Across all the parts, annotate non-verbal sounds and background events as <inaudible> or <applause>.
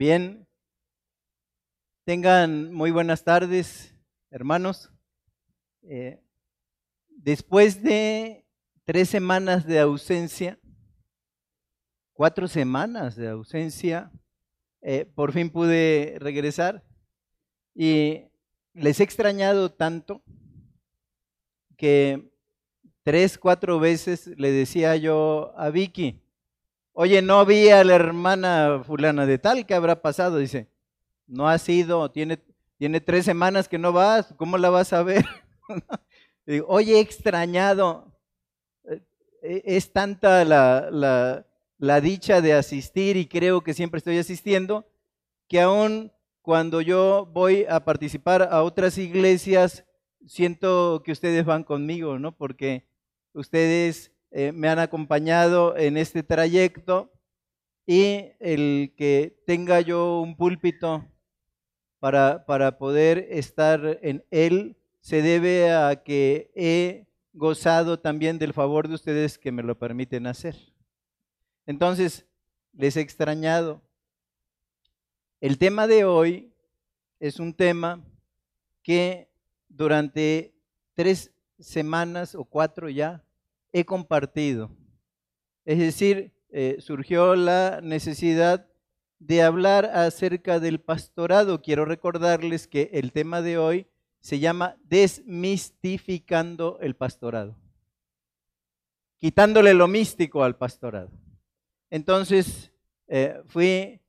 Bien, tengan muy buenas tardes, hermanos. Eh, después de tres semanas de ausencia, cuatro semanas de ausencia, eh, por fin pude regresar y les he extrañado tanto que tres, cuatro veces le decía yo a Vicky, oye, no vi a la hermana fulana de tal, ¿qué habrá pasado? Dice, no ha sido, tiene, tiene tres semanas que no vas, ¿cómo la vas a ver? <laughs> digo, oye, extrañado, eh, eh, es tanta la, la, la dicha de asistir y creo que siempre estoy asistiendo, que aún cuando yo voy a participar a otras iglesias, siento que ustedes van conmigo, ¿no? Porque ustedes eh, me han acompañado en este trayecto y el que tenga yo un púlpito para, para poder estar en él se debe a que he gozado también del favor de ustedes que me lo permiten hacer. Entonces, les he extrañado. El tema de hoy es un tema que durante tres semanas o cuatro ya he compartido. Es decir, eh, surgió la necesidad de hablar acerca del pastorado. Quiero recordarles que el tema de hoy se llama desmistificando el pastorado, quitándole lo místico al pastorado. Entonces, eh, fui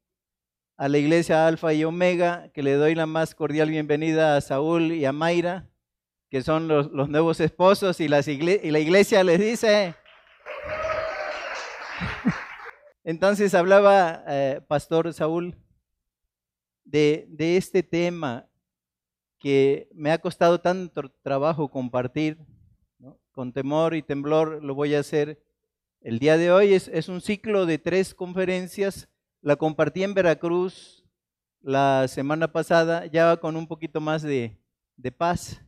a la iglesia Alfa y Omega, que le doy la más cordial bienvenida a Saúl y a Mayra, que son los, nuevos esposos, y, las y la iglesia les dice... Entonces hablaba eh, Pastor Saúl de, de este tema que me ha costado tanto trabajo compartir, con temor y temblor lo voy a hacer el día de hoy. Es, es, un ciclo de tres conferencias. La compartí en Veracruz la semana pasada, ya con un poquito más de, de paz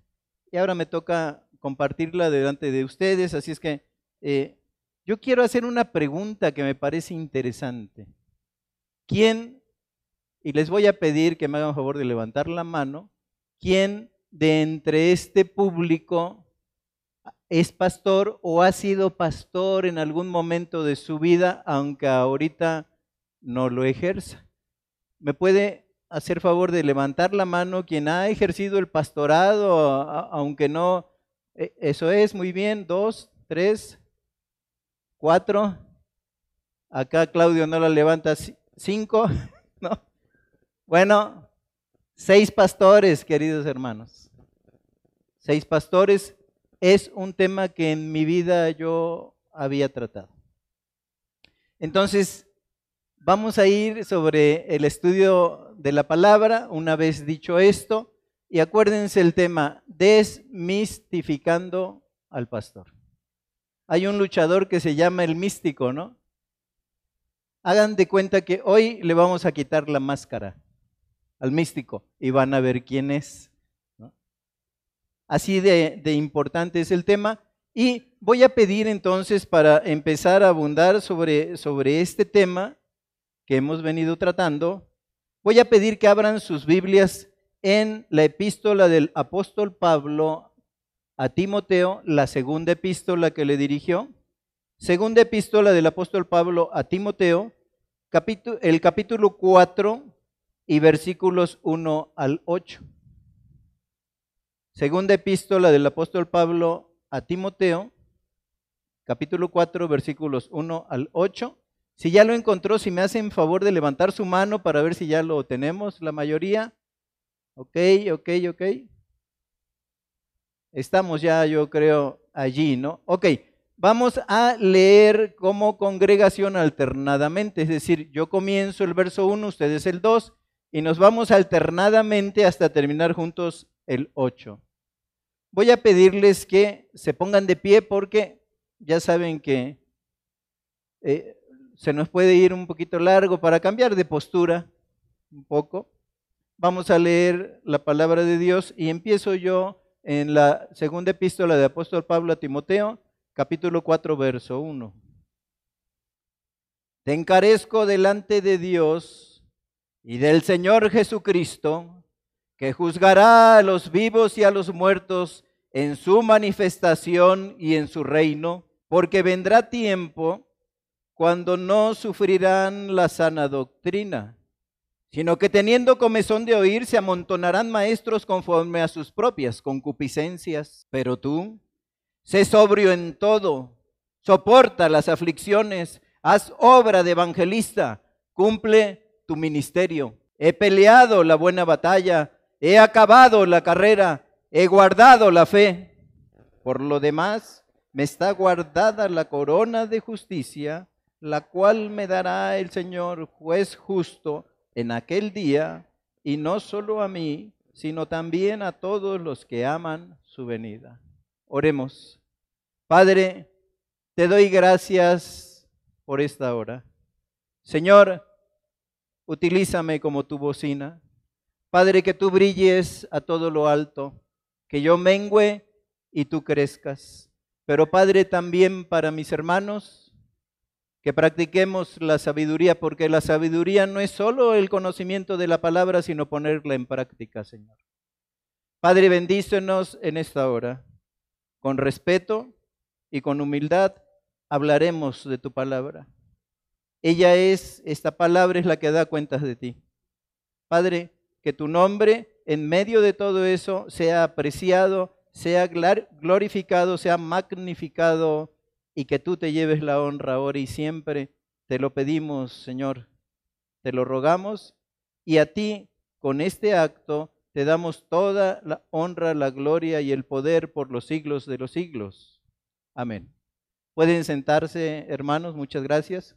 y ahora me toca compartirla delante de ustedes, así es que eh, yo quiero hacer una pregunta que me parece interesante. ¿Quién, y les voy a pedir que me hagan favor de levantar la mano, quién de entre este público es pastor o ha sido pastor en algún momento de su vida, aunque ahorita no lo ejerza? ¿Me puede hacer favor de levantar la mano quien ha ejercido el pastorado, aunque no, e, eso es, muy bien, dos, tres, cuatro, acá Claudio no la levanta, cinco, <laughs> ¿no? Bueno, seis pastores, queridos hermanos, seis pastores es un tema que en mi vida yo había tratado. Entonces, Vamos a ir sobre el estudio de la palabra, una vez dicho esto, y acuérdense el tema, desmistificando al pastor. Hay un luchador que se llama el místico, ¿no? Hagan de cuenta que hoy le vamos a quitar la máscara al místico y van a ver quién es. Así de, de importante es el tema. Y voy a pedir entonces para empezar a abundar sobre, sobre este tema, que hemos venido tratando, voy a pedir que abran sus Biblias en la epístola del apóstol Pablo a Timoteo, la segunda epístola que le dirigió. Segunda epístola del apóstol Pablo a Timoteo, el capítulo 4 y versículos 1 al 8. Segunda epístola del apóstol Pablo a Timoteo, capítulo 4, versículos 1 al 8. Si ya lo encontró, si me hacen favor de levantar su mano para ver si ya lo tenemos, la mayoría. Ok, ok, ok. Estamos ya, yo creo, allí, ¿no? Ok, vamos a leer como congregación alternadamente, es decir, yo comienzo el verso 1, ustedes el 2, y nos vamos alternadamente hasta terminar juntos el 8. Voy a pedirles que se pongan de pie porque ya saben que eh, se nos puede ir un poquito largo para cambiar de postura un poco. Vamos a leer la palabra de Dios y empiezo yo en la segunda epístola de apóstol Pablo a Timoteo, capítulo 4, verso 1. Te encarezco delante de Dios y del Señor Jesucristo, que juzgará a los vivos y a los muertos en su manifestación y en su reino, porque vendrá tiempo cuando no sufrirán la sana doctrina, sino que teniendo comezón de oír se amontonarán maestros conforme a sus propias concupiscencias. Pero tú, sé sobrio en todo, soporta las aflicciones, haz obra de evangelista, cumple tu ministerio. He peleado la buena batalla, he acabado la carrera, he guardado la fe. Por lo demás, me está guardada la corona de justicia la cual me dará el Señor juez justo en aquel día, y no solo a mí, sino también a todos los que aman su venida. Oremos. Padre, te doy gracias por esta hora. Señor, utilízame como tu bocina. Padre, que tú brilles a todo lo alto, que yo mengüe y tú crezcas. Pero Padre, también para mis hermanos, que practiquemos la sabiduría, porque la sabiduría no es solo el conocimiento de la palabra, sino ponerla en práctica, Señor. Padre, bendícenos en esta hora. Con respeto y con humildad hablaremos de tu palabra. Ella es, esta palabra es la que da cuentas de ti. Padre, que tu nombre en medio de todo eso sea apreciado, sea glorificado, sea magnificado y que tú te lleves la honra ahora y siempre. Te lo pedimos, Señor, te lo rogamos y a ti con este acto te damos toda la honra, la gloria y el poder por los siglos de los siglos. Amén. Pueden sentarse, hermanos, muchas gracias.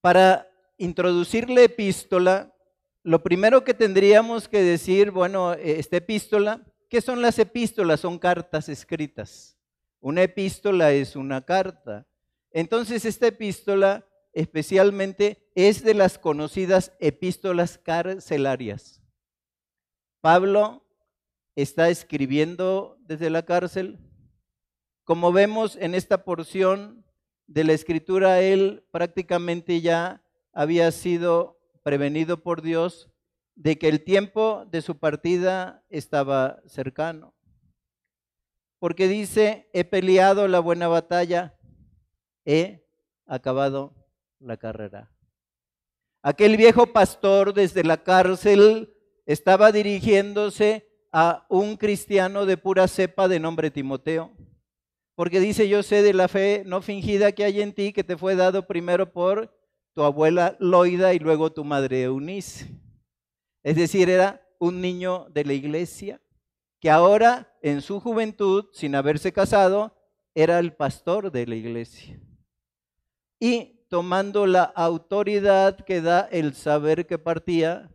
Para introducir la epístola, lo primero que tendríamos que decir, bueno, esta epístola ¿Qué son las epístolas? Son cartas escritas. Una epístola es una carta. Entonces esta epístola especialmente es de las conocidas epístolas carcelarias. Pablo está escribiendo desde la cárcel. Como vemos en esta porción de la escritura, él prácticamente ya había sido prevenido por Dios de que el tiempo de su partida estaba cercano. Porque dice, he peleado la buena batalla, he acabado la carrera. Aquel viejo pastor desde la cárcel estaba dirigiéndose a un cristiano de pura cepa de nombre Timoteo. Porque dice, yo sé de la fe no fingida que hay en ti, que te fue dado primero por tu abuela Loida y luego tu madre Eunice. Es decir, era un niño de la iglesia que ahora en su juventud, sin haberse casado, era el pastor de la iglesia. Y tomando la autoridad que da el saber que partía,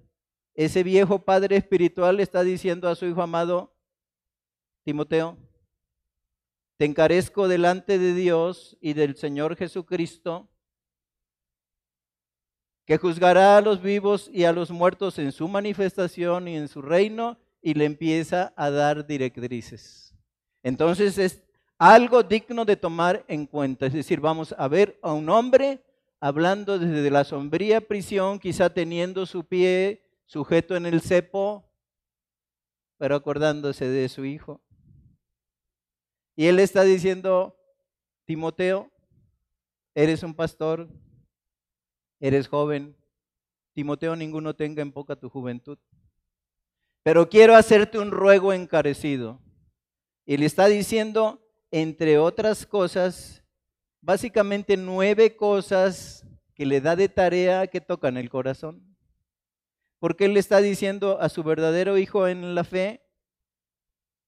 ese viejo padre espiritual está diciendo a su hijo amado, Timoteo, te encarezco delante de Dios y del Señor Jesucristo, que juzgará a los vivos y a los muertos en su manifestación y en su reino, y le empieza a dar directrices. Entonces es algo digno de tomar en cuenta. Es decir, vamos a ver a un hombre hablando desde la sombría prisión, quizá teniendo su pie sujeto en el cepo, pero acordándose de su hijo. Y él está diciendo, Timoteo, eres un pastor, eres joven. Timoteo, ninguno tenga en poca tu juventud. Pero quiero hacerte un ruego encarecido. Y le está diciendo, entre otras cosas, básicamente nueve cosas que le da de tarea que tocan el corazón. Porque él le está diciendo a su verdadero hijo en la fe,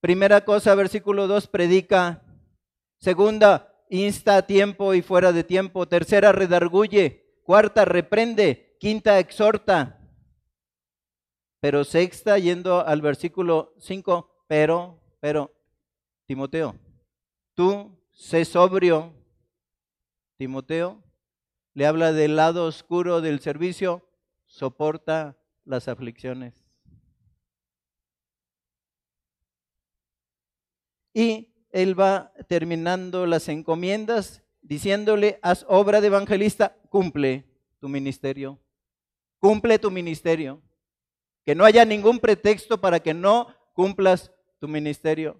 primera cosa, versículo 2, predica. Segunda, insta a tiempo y fuera de tiempo. Tercera, redarguye cuarta reprende, quinta exhorta. Pero sexta, yendo al versículo 5, pero, pero, Timoteo, tú sé sobrio. Timoteo le habla del lado oscuro del servicio, soporta las aflicciones. Y él va terminando las encomiendas diciéndole, haz obra de evangelista, cumple tu ministerio. Cumple tu ministerio. Que no haya ningún pretexto para que no cumplas tu ministerio.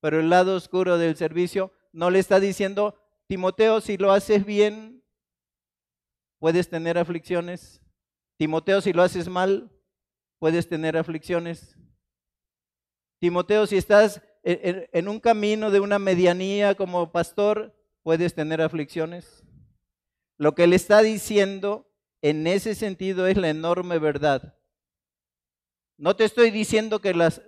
Pero el lado oscuro del servicio no le está diciendo, Timoteo, si lo haces bien, puedes tener aflicciones. Timoteo, si lo haces mal, puedes tener aflicciones. Timoteo, si estás en, un camino de una medianía como pastor, puedes tener aflicciones. Lo que le está diciendo en ese sentido es la enorme verdad. No te estoy diciendo que las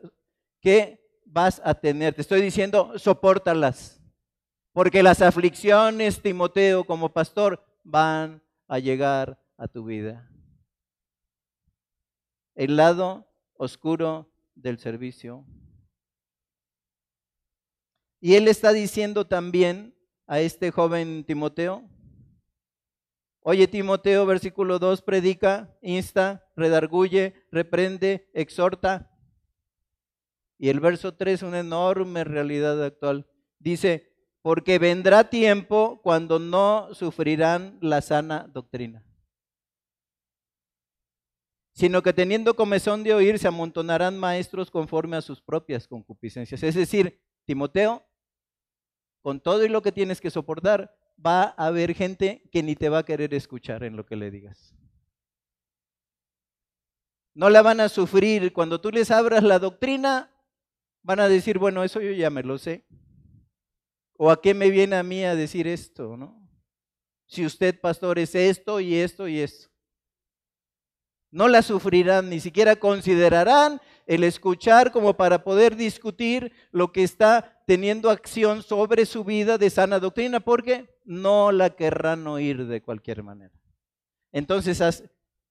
que vas a tener, te estoy diciendo soportalas. Porque las aflicciones, Timoteo, como pastor, van a llegar a tu vida. El lado oscuro del servicio. Y él está diciendo también a este joven Timoteo, oye Timoteo, versículo 2, predica, insta, redarguye, reprende, exhorta. Y el verso 3, una enorme realidad actual, dice, porque vendrá tiempo cuando no sufrirán la sana doctrina, sino que teniendo comezón de oír se amontonarán maestros conforme a sus propias concupiscencias. Es decir, Timoteo, con todo y lo que tienes que soportar, va a haber gente que ni te va a querer escuchar en lo que le digas. No la van a sufrir. Cuando tú les abras la doctrina, van a decir, bueno, eso yo ya me lo sé. ¿O a qué me viene a mí a decir esto, no? Si usted, pastor, es esto y esto y esto. No la sufrirán, ni siquiera considerarán el escuchar como para poder discutir lo que está teniendo acción sobre su vida de sana doctrina, porque no la querrán oír de cualquier manera. Entonces, haz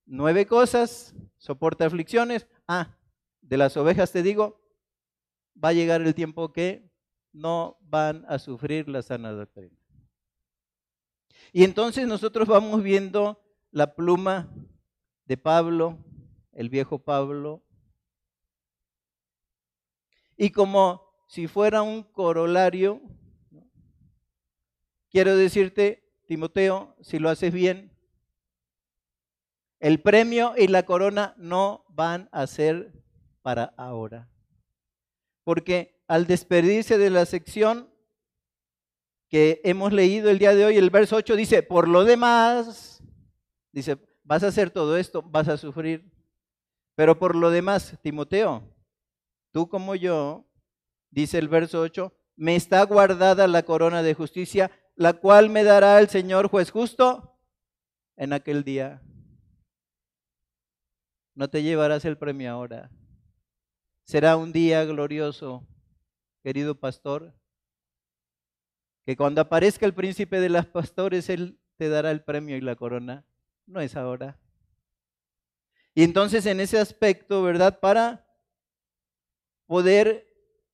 nueve cosas, soporta aflicciones. Ah, de las ovejas te digo, va a llegar el tiempo que no van a sufrir la sana doctrina. Y entonces nosotros vamos viendo la pluma de Pablo, el viejo Pablo, y como si fuera un corolario, quiero decirte, Timoteo, si lo haces bien, el premio y la corona no van a ser para ahora. Porque al despedirse de la sección que hemos leído el día de hoy, el verso 8 dice, por lo demás, dice, vas a hacer todo esto, vas a sufrir. Pero por lo demás, Timoteo, tú como yo, dice el verso 8, me está guardada la corona de justicia, la cual me dará el Señor juez justo en aquel día. No te llevarás el premio ahora. Será un día glorioso, querido pastor, que cuando aparezca el príncipe de las pastores, él te dará el premio y la corona. No es ahora. Y entonces en ese aspecto, ¿verdad? Para poder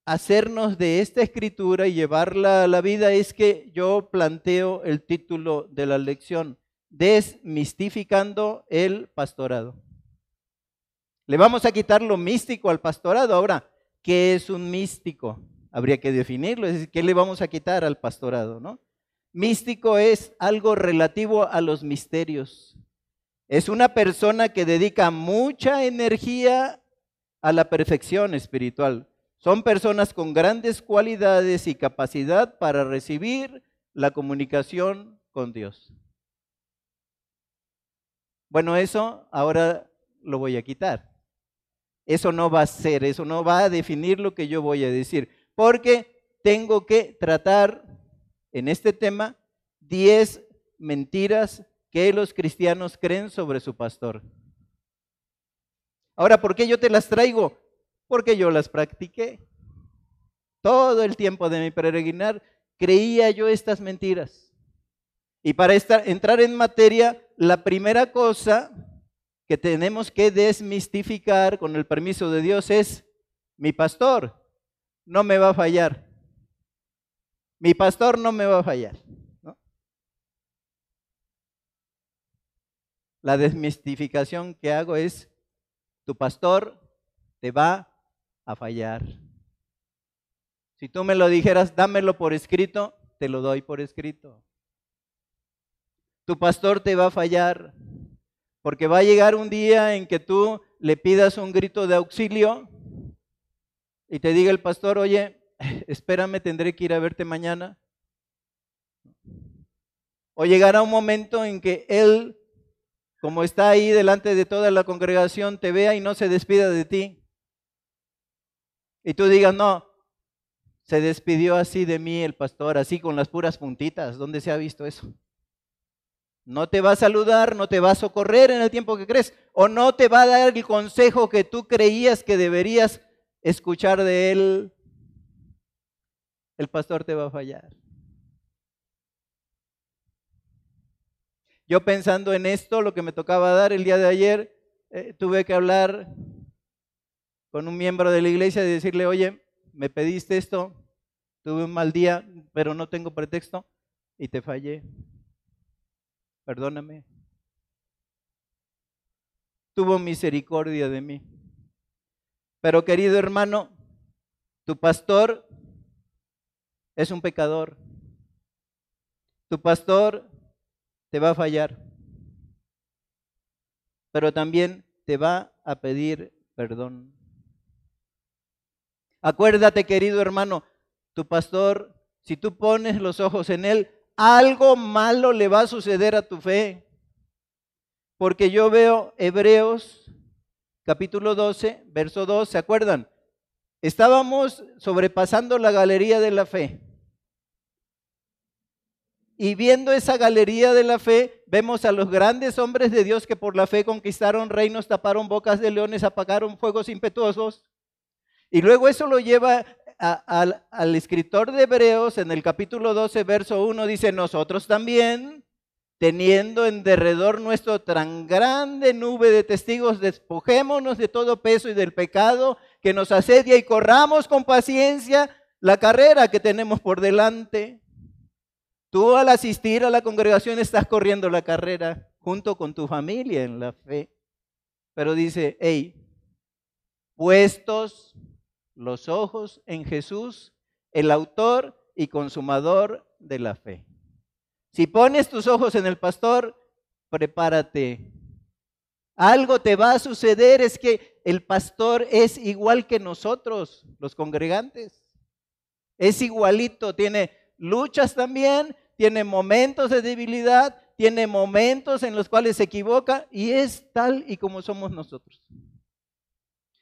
hacernos de esta escritura y llevarla a la vida es que yo planteo el título de la lección, desmistificando el pastorado. Le vamos a quitar lo místico al pastorado. Ahora, ¿qué es un místico? Habría que definirlo, es decir, ¿qué le vamos a quitar al pastorado? ¿no? Místico es algo relativo a los misterios. Es una persona que dedica mucha energía a la perfección espiritual. Son personas con grandes cualidades y capacidad para recibir la comunicación con Dios. Bueno, eso ahora lo voy a quitar. Eso no va a ser, eso no va a definir lo que yo voy a decir, porque tengo que tratar en este tema 10 mentiras que los cristianos creen sobre su pastor. Ahora, ¿por qué yo te las traigo? Porque yo las practiqué. Todo el tiempo de mi peregrinar creía yo estas mentiras. Y para entrar en materia, la primera cosa que tenemos que desmistificar con el permiso de Dios es, mi pastor no me va a fallar. Mi pastor no me va a fallar. La desmistificación que hago es, tu pastor te va a fallar. Si tú me lo dijeras, dámelo por escrito, te lo doy por escrito. Tu pastor te va a fallar, porque va a llegar un día en que tú le pidas un grito de auxilio y te diga el pastor, oye, <laughs> espérame, tendré que ir a verte mañana. O llegará un momento en que él, como está ahí delante de toda la congregación, te vea y no se despida de ti. Y tú digas, no, se despidió así de mí el pastor, así con las puras puntitas. ¿Dónde se ha visto eso? No te va a saludar, no te va a socorrer en el tiempo que crees, o no te va a dar el consejo que tú creías que deberías escuchar de él. El pastor te va a fallar. Yo pensando en esto, lo que me tocaba dar el día de ayer, eh, tuve que hablar con un miembro de la iglesia y decirle, oye, me pediste esto, tuve un mal día, pero no tengo pretexto y te fallé. Perdóname. Tuvo misericordia de mí. Pero querido hermano, tu pastor es un pecador. Tu pastor te va a fallar, pero también te va a pedir perdón. Acuérdate, querido hermano, tu pastor, si tú pones los ojos en él, algo malo le va a suceder a tu fe. Porque yo veo Hebreos capítulo 12, verso 2, ¿se acuerdan? Estábamos sobrepasando la galería de la fe. Y viendo esa galería de la fe, vemos a los grandes hombres de Dios que por la fe conquistaron reinos, taparon bocas de leones, apagaron fuegos impetuosos. Y luego eso lo lleva al, escritor de Hebreos en el capítulo 12, verso 1, dice, nosotros también, teniendo en derredor nuestro tan grande nube de testigos, despojémonos de todo peso y del pecado que nos asedia y corramos con paciencia la carrera que tenemos por delante Tú al asistir a la congregación estás corriendo la carrera junto con tu familia en la fe. Pero dice, hey, puestos los ojos en Jesús, el autor y consumador de la fe. Si pones tus ojos en el pastor, prepárate. Algo te va a suceder, es que el pastor es igual que nosotros, los congregantes. Es igualito, tiene luchas también, tiene momentos de debilidad, tiene momentos en los cuales se equivoca y es tal y como somos nosotros.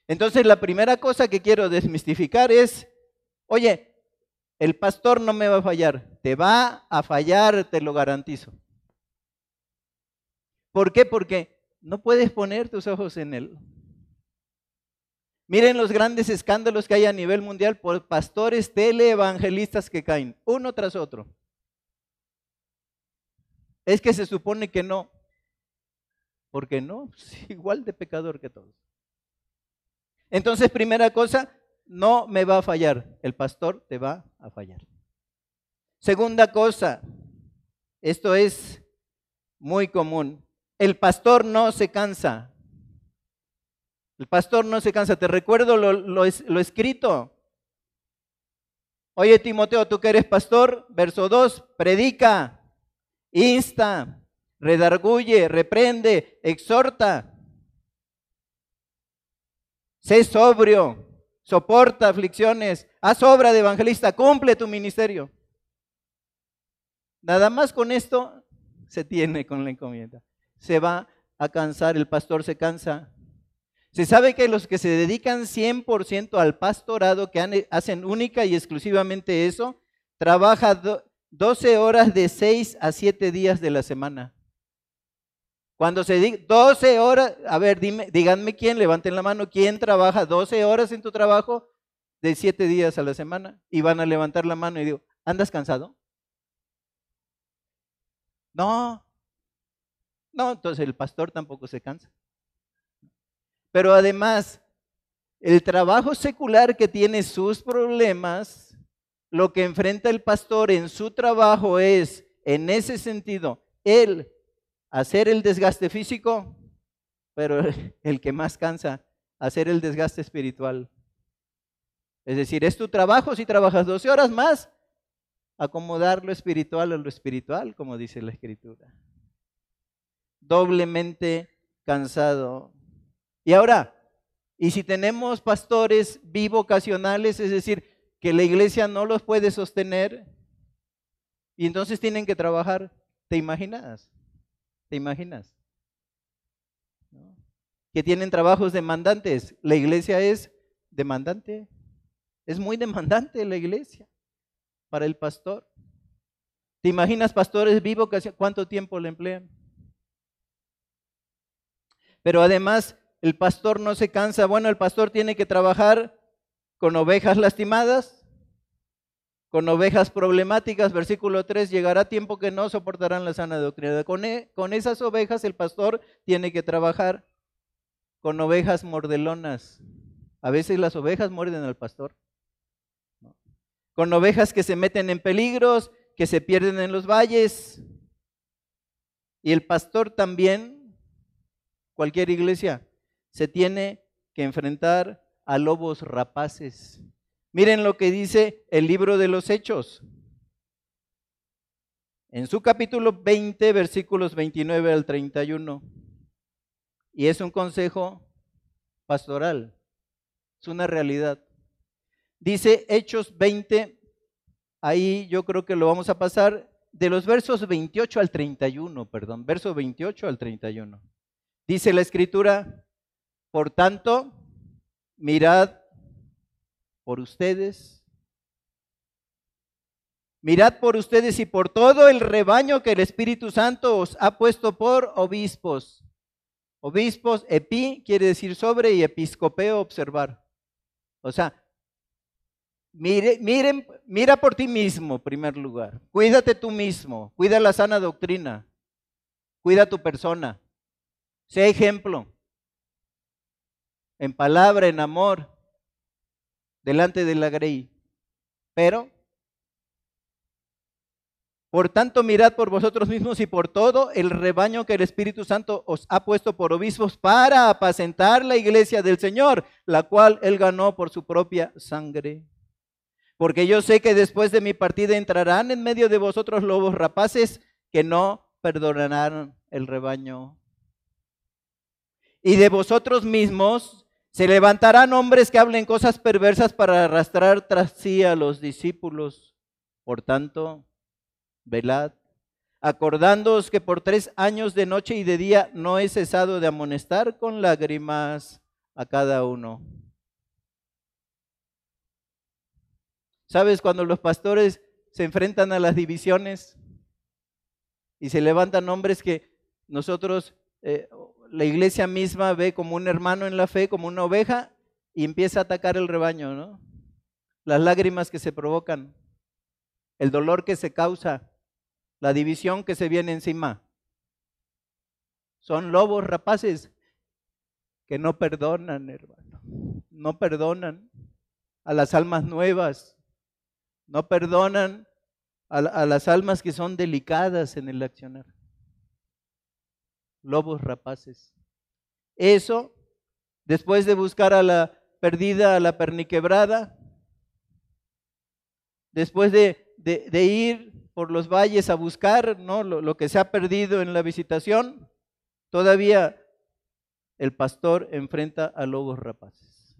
Entonces la primera cosa que quiero desmistificar es, oye, el pastor no me va a fallar, te va a fallar, te lo garantizo. ¿Por qué? Porque no puedes poner tus ojos en él. Miren los grandes escándalos que hay a nivel mundial por pastores teleevangelistas que caen, uno tras otro. Es que se supone que no. porque no? <laughs> Es igual de pecador que todos. Entonces, primera cosa, no me va a fallar. El pastor te va a fallar. Segunda cosa, esto es muy común. El pastor no se cansa. El pastor no se cansa. Te recuerdo lo, lo, escrito. Oye, Timoteo, tú que eres pastor, verso 2, predica, insta, redarguye, reprende, exhorta. Sé sobrio, soporta aflicciones, haz obra de evangelista, cumple tu ministerio. Nada más con esto se tiene con la encomienda. Se va a cansar, el pastor se cansa, se sabe que los que se dedican 100% al pastorado, que hacen única y exclusivamente eso, trabaja 12 horas de 6 a 7 días de la semana. Cuando se dice 12 horas, a ver, dime, díganme quién, levanten la mano, quién trabaja 12 horas en tu trabajo de 7 días a la semana. Y van a levantar la mano y digo, ¿andas cansado? No. No, entonces el pastor tampoco se cansa. Pero además, el trabajo secular que tiene sus problemas, lo que enfrenta el pastor en su trabajo es, en ese sentido, él hacer el desgaste físico, pero <laughs> el que más cansa, hacer el desgaste espiritual. Es decir, es tu trabajo si trabajas 12 horas más, acomodar lo espiritual a lo espiritual, como dice la escritura. doblemente cansado. Y ahora, y si tenemos pastores bivocacionales, es decir, que la iglesia no los puede sostener, y entonces tienen que trabajar, ¿te imaginas? ¿Te imaginas? Que tienen trabajos demandantes. La iglesia es demandante. Es muy demandante la iglesia para el pastor. ¿Te imaginas pastores vivos cuánto tiempo le emplean? Pero además el pastor no se cansa. Bueno, el pastor tiene que trabajar con ovejas lastimadas, con ovejas problemáticas. Versículo 3, llegará tiempo que no soportarán la sana doctrina. Con, e, con esas ovejas el pastor tiene que trabajar con ovejas mordelonas. A veces las ovejas muerden al pastor con ovejas que se meten en peligros, que se pierden en los valles. Y el pastor también, cualquier iglesia, se tiene que enfrentar a lobos rapaces. Miren lo que dice el libro de los Hechos. En su capítulo 20, versículos 29 al 31. Y es un consejo pastoral, es una realidad. Dice Hechos 20, ahí yo creo que lo vamos a pasar de los versos 28 al 31, perdón, verso 28 al 31. Dice la escritura, por tanto, mirad por ustedes, mirad por ustedes y por todo el rebaño que el Espíritu Santo os ha puesto por obispos. Obispos, epi quiere decir sobre y episcopeo observar. O sea, Mire, miren, mira por ti mismo, primer lugar. Cuídate tú mismo. Cuida la sana doctrina. Cuida tu persona. Sé ejemplo. En palabra, en amor. Delante de la grey. Pero, por tanto, mirad por vosotros mismos y por todo el rebaño que el Espíritu Santo os ha puesto por obispos para apacentar la iglesia del Señor, la cual él ganó por su propia sangre. Porque yo sé que después de mi partida entrarán en medio de vosotros lobos rapaces que no perdonarán el rebaño. Y de vosotros mismos se levantarán hombres que hablen cosas perversas para arrastrar tras sí a los discípulos. Por tanto, velad, acordándoos que por tres años de noche y de día no he cesado de amonestar con lágrimas a cada uno. ¿Sabes cuando los pastores se enfrentan a las divisiones y se levantan hombres que nosotros, eh, la iglesia misma ve como un hermano en la fe, como una oveja, y empieza a atacar el rebaño, ¿no? Las lágrimas que se provocan, el dolor que se causa, la división que se viene encima. Son lobos rapaces que no perdonan, hermano. No perdonan a las almas nuevas no perdonan a, las almas que son delicadas en el accionar. Lobos rapaces. Eso, después de buscar a la perdida, a la perniquebrada, después de, ir por los valles a buscar ¿no? lo, lo que se ha perdido en la visitación, todavía el pastor enfrenta a lobos rapaces.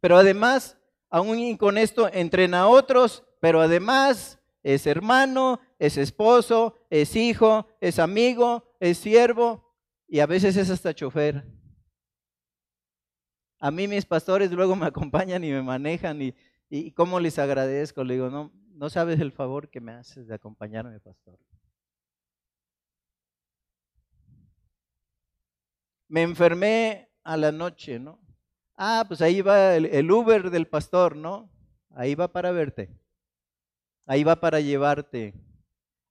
Pero además aún con esto entrena a otros, pero además es hermano, es esposo, es hijo, es amigo, es siervo y a veces es hasta chofer. A mí mis pastores luego <laughs> me acompañan y me manejan y, y cómo les agradezco. Le digo, no, no sabes el favor que me haces de acompañarme, pastor. Me enfermé a la noche, ¿no? Ah, pues ahí va el, Uber del pastor, ¿no? Ahí va para verte. Ahí va para llevarte.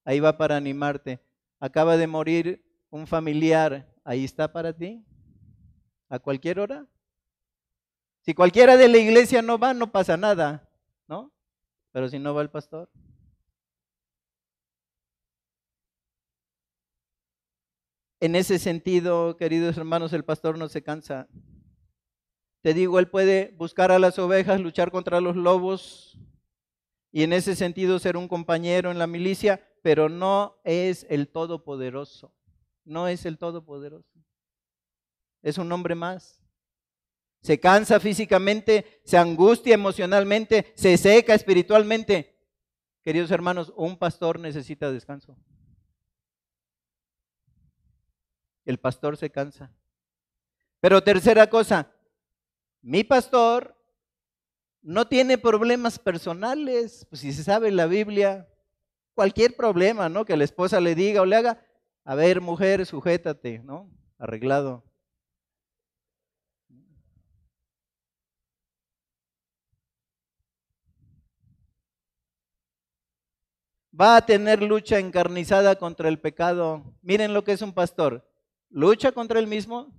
Ahí va para animarte. Acaba de morir un familiar. Ahí está para ti. A cualquier hora. Si cualquiera de la iglesia no va, no pasa nada, ¿no? Pero si no va el pastor. En ese sentido, queridos hermanos, el pastor no se cansa. Te digo, Él puede buscar a las ovejas, luchar contra los lobos y en ese sentido ser un compañero en la milicia, pero no es el Todopoderoso. No es el Todopoderoso. Es un hombre más. Se cansa físicamente, se angustia emocionalmente, se seca espiritualmente. Queridos hermanos, un pastor necesita descanso. El pastor se cansa. Pero tercera cosa, mi pastor no tiene problemas personales. Pues si se sabe la Biblia, cualquier problema, ¿no? Que la esposa le diga o le haga, a ver, mujer, sujétate, ¿no? Arreglado. Va a tener lucha encarnizada contra el pecado. Miren lo que es un pastor. Lucha contra el mismo,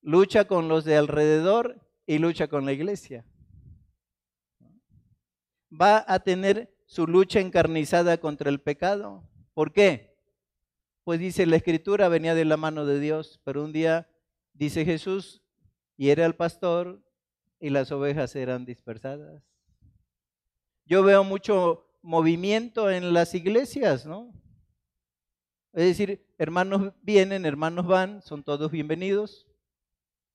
lucha con los de alrededor y lucha con la iglesia. Va a tener su lucha encarnizada contra el pecado. ¿Por qué? Pues dice la escritura venía de la mano de Dios, pero un día dice Jesús, y era el pastor y las ovejas eran dispersadas. Yo veo mucho movimiento en las iglesias, ¿no? Es decir, hermanos vienen, hermanos van, son todos bienvenidos,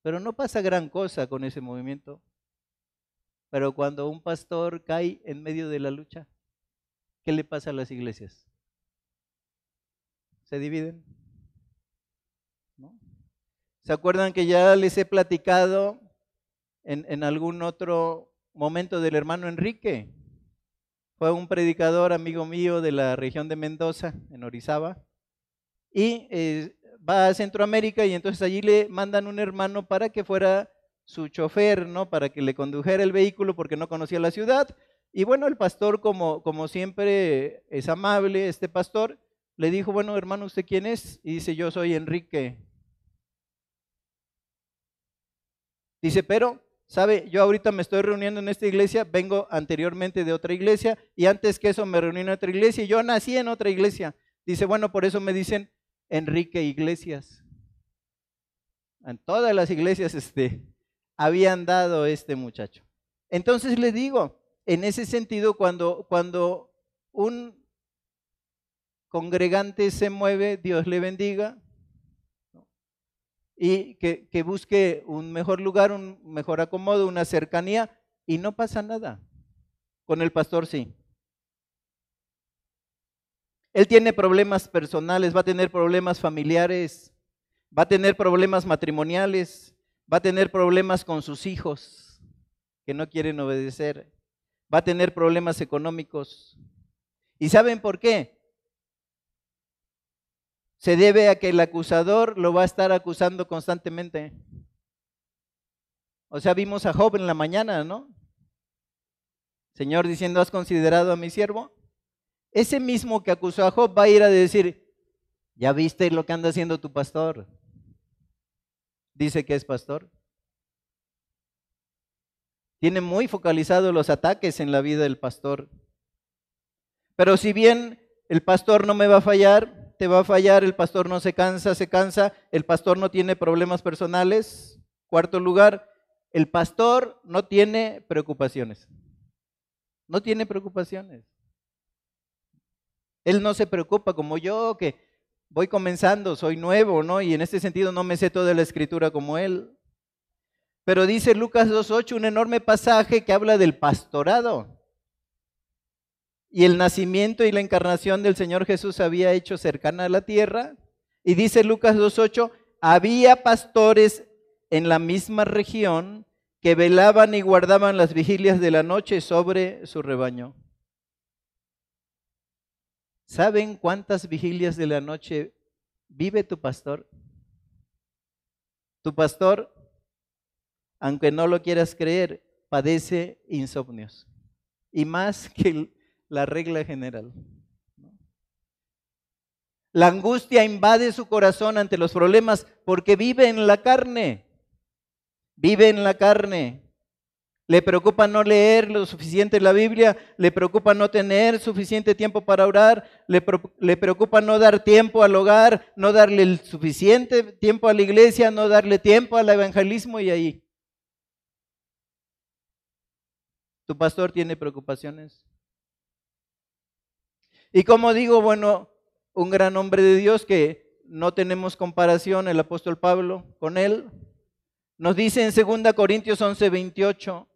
pero no pasa gran cosa con ese movimiento. Pero cuando un pastor cae en medio de la lucha, ¿qué le pasa a las iglesias? Se dividen. ¿no? ¿Se acuerdan que ya les he platicado en, en algún otro momento del hermano Enrique? Fue un predicador amigo mío de la región de Mendoza, en Orizaba, y eh, va a Centroamérica y entonces allí le mandan un hermano para que fuera su chofer, ¿no? Para que le condujera el vehículo porque no conocía la ciudad. Y bueno, el pastor, como, como siempre es amable, este pastor, le dijo, bueno, hermano, ¿usted quién es? Y dice, yo soy Enrique. Dice, pero ¿Sabe? Yo ahorita me estoy reuniendo en esta iglesia, vengo anteriormente de otra iglesia y antes que eso me reuní en otra iglesia y yo nací en otra iglesia. Dice, bueno, por eso me dicen Enrique Iglesias. En todas las iglesias este, habían dado este muchacho. Entonces le digo, en ese sentido, cuando, cuando un congregante se mueve, Dios le bendiga, y que, busque un mejor lugar, un mejor acomodo, una cercanía y no pasa nada. Con el pastor sí. Él tiene problemas personales, va a tener problemas familiares, va a tener problemas matrimoniales, va a tener problemas con sus hijos que no quieren obedecer, va a tener problemas económicos. ¿Y saben por qué? se debe a que el acusador lo va a estar acusando constantemente. O sea, vimos a Job en la mañana, ¿no? Señor diciendo, ¿has considerado a mi siervo? Ese mismo que acusó a Job va a ir a decir, ¿ya viste lo que anda haciendo tu pastor? Dice que es pastor. Tiene muy focalizados los ataques en la vida del pastor. Pero si bien el pastor no me va a fallar, te va a fallar, el pastor no se cansa, se cansa, el pastor no tiene problemas personales. Cuarto lugar, el pastor no tiene preocupaciones. No tiene preocupaciones. Él no se preocupa como yo, que voy comenzando, soy nuevo, ¿no? Y en este sentido no me sé toda la escritura como él. Pero dice Lucas 2.8 un enorme pasaje que habla del pastorado y el nacimiento y la encarnación del Señor Jesús había hecho cercana a la tierra. Y dice Lucas 2.8, había pastores en la misma región que velaban y guardaban las vigilias de la noche sobre su rebaño. ¿Saben cuántas vigilias de la noche vive tu pastor? Tu pastor, aunque no lo quieras creer, padece insomnios. Y más <laughs> que la regla general. La angustia invade su corazón ante los problemas porque vive en la carne. Vive en la carne. Le preocupa no leer lo suficiente la Biblia, le preocupa no tener suficiente tiempo para orar, le, le, preocupa no dar tiempo al hogar, no darle el suficiente tiempo a la iglesia, no darle tiempo al evangelismo y ahí. ¿Tu pastor tiene preocupaciones? Y como digo, bueno, un gran hombre de Dios que no tenemos comparación, el apóstol Pablo, con él, nos dice en 2 Corintios 11, 28,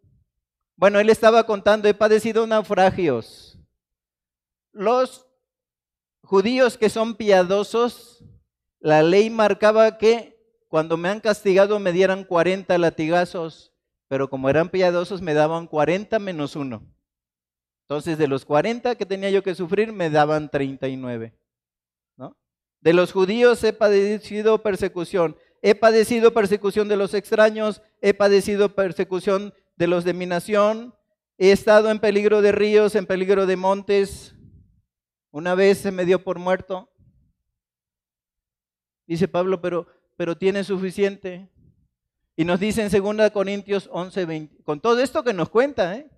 bueno, él estaba contando, he padecido naufragios. Los judíos que son piadosos, la ley marcaba que cuando me han castigado me dieran 40 latigazos, pero como eran piadosos me daban 40 menos uno. Entonces de los 40 que tenía yo que sufrir me daban 39. ¿no? De los judíos he padecido persecución. He padecido persecución de los extraños, he padecido persecución de los de mi nación, he estado en peligro de ríos, en peligro de montes. Una vez se me dio por muerto. Dice Pablo, pero, pero tiene suficiente. Y nos dice en 2 Corintios 11, 20, con todo esto que nos cuenta, ¿eh?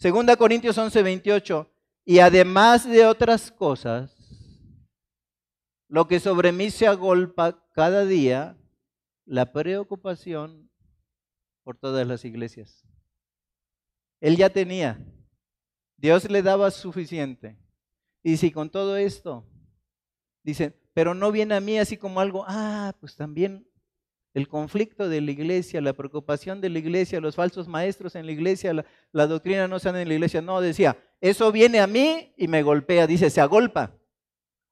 2 Corintios 11, 28, y además de otras cosas, lo que sobre mí se agolpa cada día, la preocupación por todas las iglesias. Él ya tenía, Dios le daba suficiente. Y si con todo esto, dice, pero no viene a mí así como algo, ah, pues también el conflicto de la iglesia, la preocupación de la iglesia, los falsos maestros en la iglesia, la, doctrina no sana en la iglesia. No, decía, eso viene a mí y me golpea, dice, se agolpa.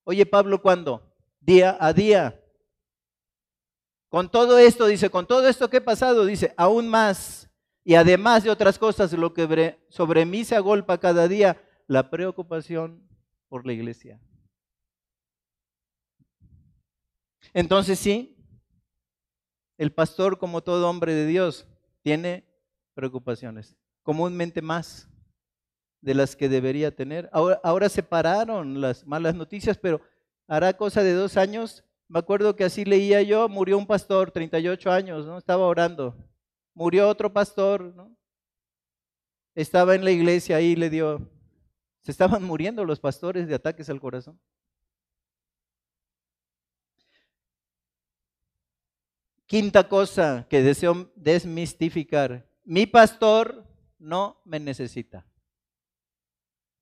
Oye, Pablo, ¿cuándo? día a día. Con todo esto, dice, con todo esto que he pasado, dice, aún más, y además de otras cosas, lo que sobre mí se agolpa cada día, la preocupación por la iglesia. Entonces sí, el pastor, como todo hombre de Dios, tiene preocupaciones, comúnmente más de las que debería tener. Ahora, ahora separaron las malas noticias, pero hará cosa de dos años, me acuerdo que así leía yo, murió un pastor, 38 años, ¿no? Estaba orando. Murió otro pastor, ¿no? Estaba en la iglesia ahí, le dio, se estaban muriendo los pastores de ataques al corazón. Quinta cosa que deseo desmistificar, mi pastor no me necesita.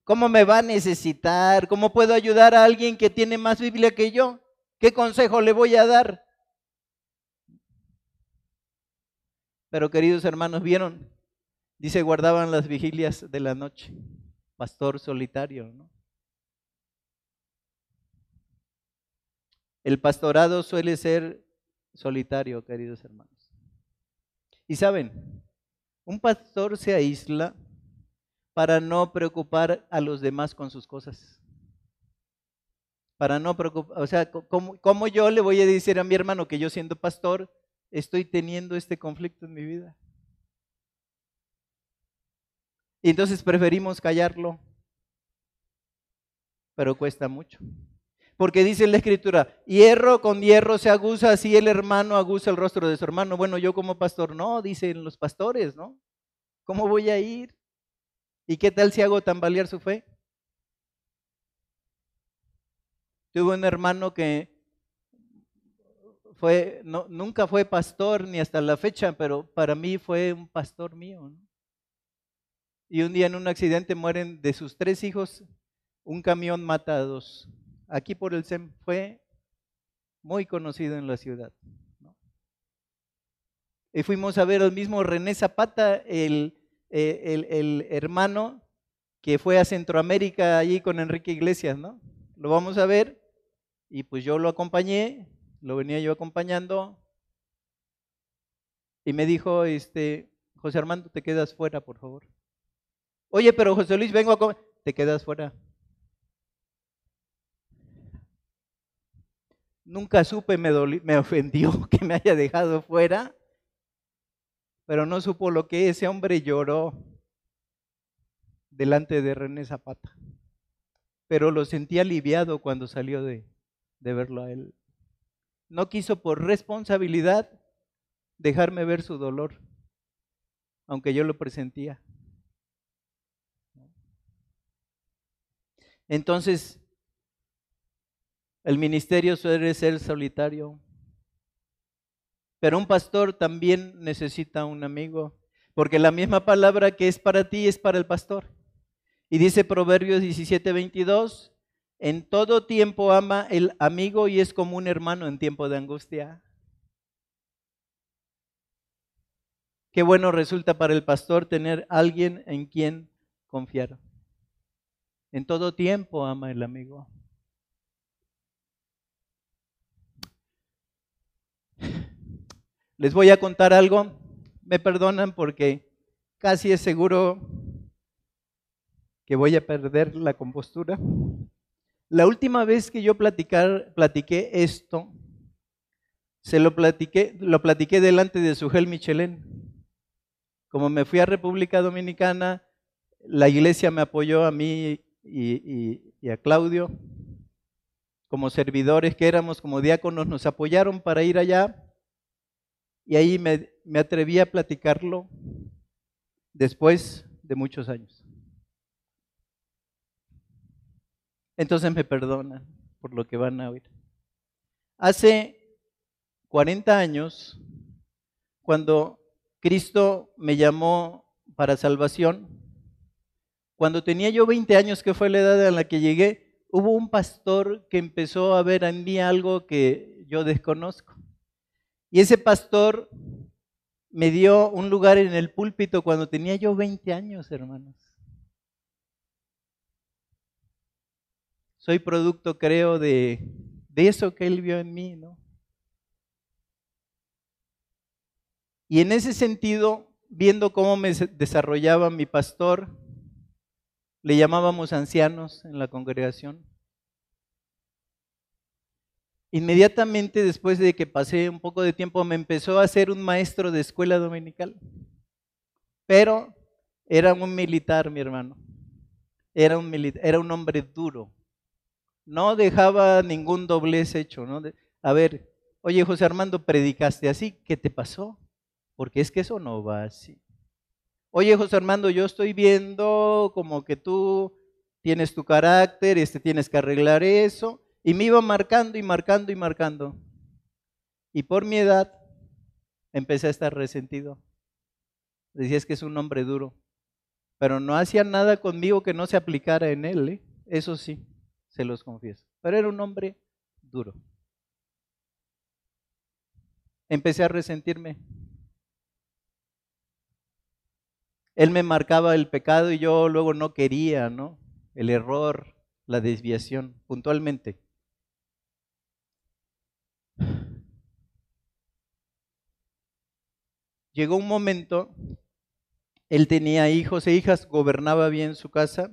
¿Cómo me va a necesitar? ¿Cómo puedo ayudar a alguien que tiene más Biblia que yo? ¿Qué consejo le voy a dar? Pero queridos hermanos, ¿vieron? Dice, guardaban las vigilias de la noche. Pastor solitario, ¿no? El pastorado suele ser solitario, queridos hermanos. Y saben, un pastor se aísla para no preocupar a los demás con sus cosas. Para no preocupar, o sea, ¿cómo, yo le voy a decir a mi hermano que yo siendo pastor estoy teniendo este conflicto en mi vida? Y entonces preferimos callarlo, pero cuesta mucho. Porque dice la escritura, hierro con hierro se aguza, así el hermano aguza el rostro de su hermano. Bueno, yo como pastor, no, dicen los pastores, ¿no? ¿Cómo voy a ir? ¿Y qué tal si hago tambalear su fe? Tuve un hermano que fue, no, nunca fue pastor ni hasta la fecha, pero para mí fue un pastor mío. Y un día en un accidente mueren de sus tres hijos, un camión mata a dos. Aquí por el SEM fue muy conocido en la ciudad. Y fuimos a ver al mismo René Zapata, el eh, el, hermano que fue a Centroamérica allí con Enrique Iglesias, ¿no? Lo vamos a ver y pues yo lo acompañé, lo venía yo acompañando y me dijo, este, José Armando, te quedas fuera, por favor. Oye, pero José Luis, vengo a comer. Te quedas fuera. Nunca supe, me, ofendió <laughs> que me haya dejado fuera pero no supo lo que ese hombre lloró delante de René Zapata. Pero lo sentí aliviado cuando salió de verlo a él. No quiso por responsabilidad dejarme ver su dolor, aunque yo lo presentía. Entonces, el ministerio suele ser solitario, pero un pastor también necesita un amigo, porque la misma palabra que es para ti es para el pastor. Y dice Proverbios 17, 22, en todo tiempo ama el amigo y es como un hermano en tiempo de angustia. Qué bueno resulta para el pastor tener alguien en quien confiar. En todo tiempo ama el amigo. Les voy a contar algo. Me perdonan porque casi es seguro que voy a perder la compostura. La última vez que yo platicar, platiqué esto, se lo platiqué, lo platiqué delante de Sugel Michelén. Como me fui a República Dominicana, la iglesia me apoyó a mí y, a Claudio, como servidores que éramos, como diáconos, nos apoyaron para ir allá. Y ahí me, atreví a platicarlo después de muchos años. Entonces me perdonan por lo que van a oír. Hace 40 años, cuando Cristo me llamó para salvación, cuando tenía yo 20 años, que fue la edad en la que llegué, hubo un pastor que empezó a ver en mí algo que yo desconozco. Y ese pastor me dio un lugar en el púlpito cuando tenía yo 20 años, hermanos. Soy producto, creo, de, de eso que él vio en mí, ¿no? Y en ese sentido, viendo cómo me desarrollaba mi pastor, le llamábamos ancianos en la congregación. Inmediatamente después de que pasé un poco de tiempo me empezó a ser un maestro de escuela dominical. Pero era un militar, mi hermano. Era un, era un hombre duro. No dejaba ningún doblez hecho. ¿no? A ver, oye José Armando, predicaste así, ¿qué te pasó? Porque es que eso no va así. Oye, José Armando, yo estoy viendo como que tú tienes tu carácter, este tienes que arreglar eso. Y me iba marcando y marcando y marcando. Y por mi edad empecé a estar resentido. Decías que es un hombre duro. Pero no hacía nada conmigo que no se aplicara en él. ¿eh? Eso sí, se los confieso. Pero era un hombre duro. Empecé a resentirme. Él me marcaba el pecado y yo luego no quería, ¿no? El error, la desviación, puntualmente. Llegó un momento, él tenía hijos e hijas, gobernaba bien su casa,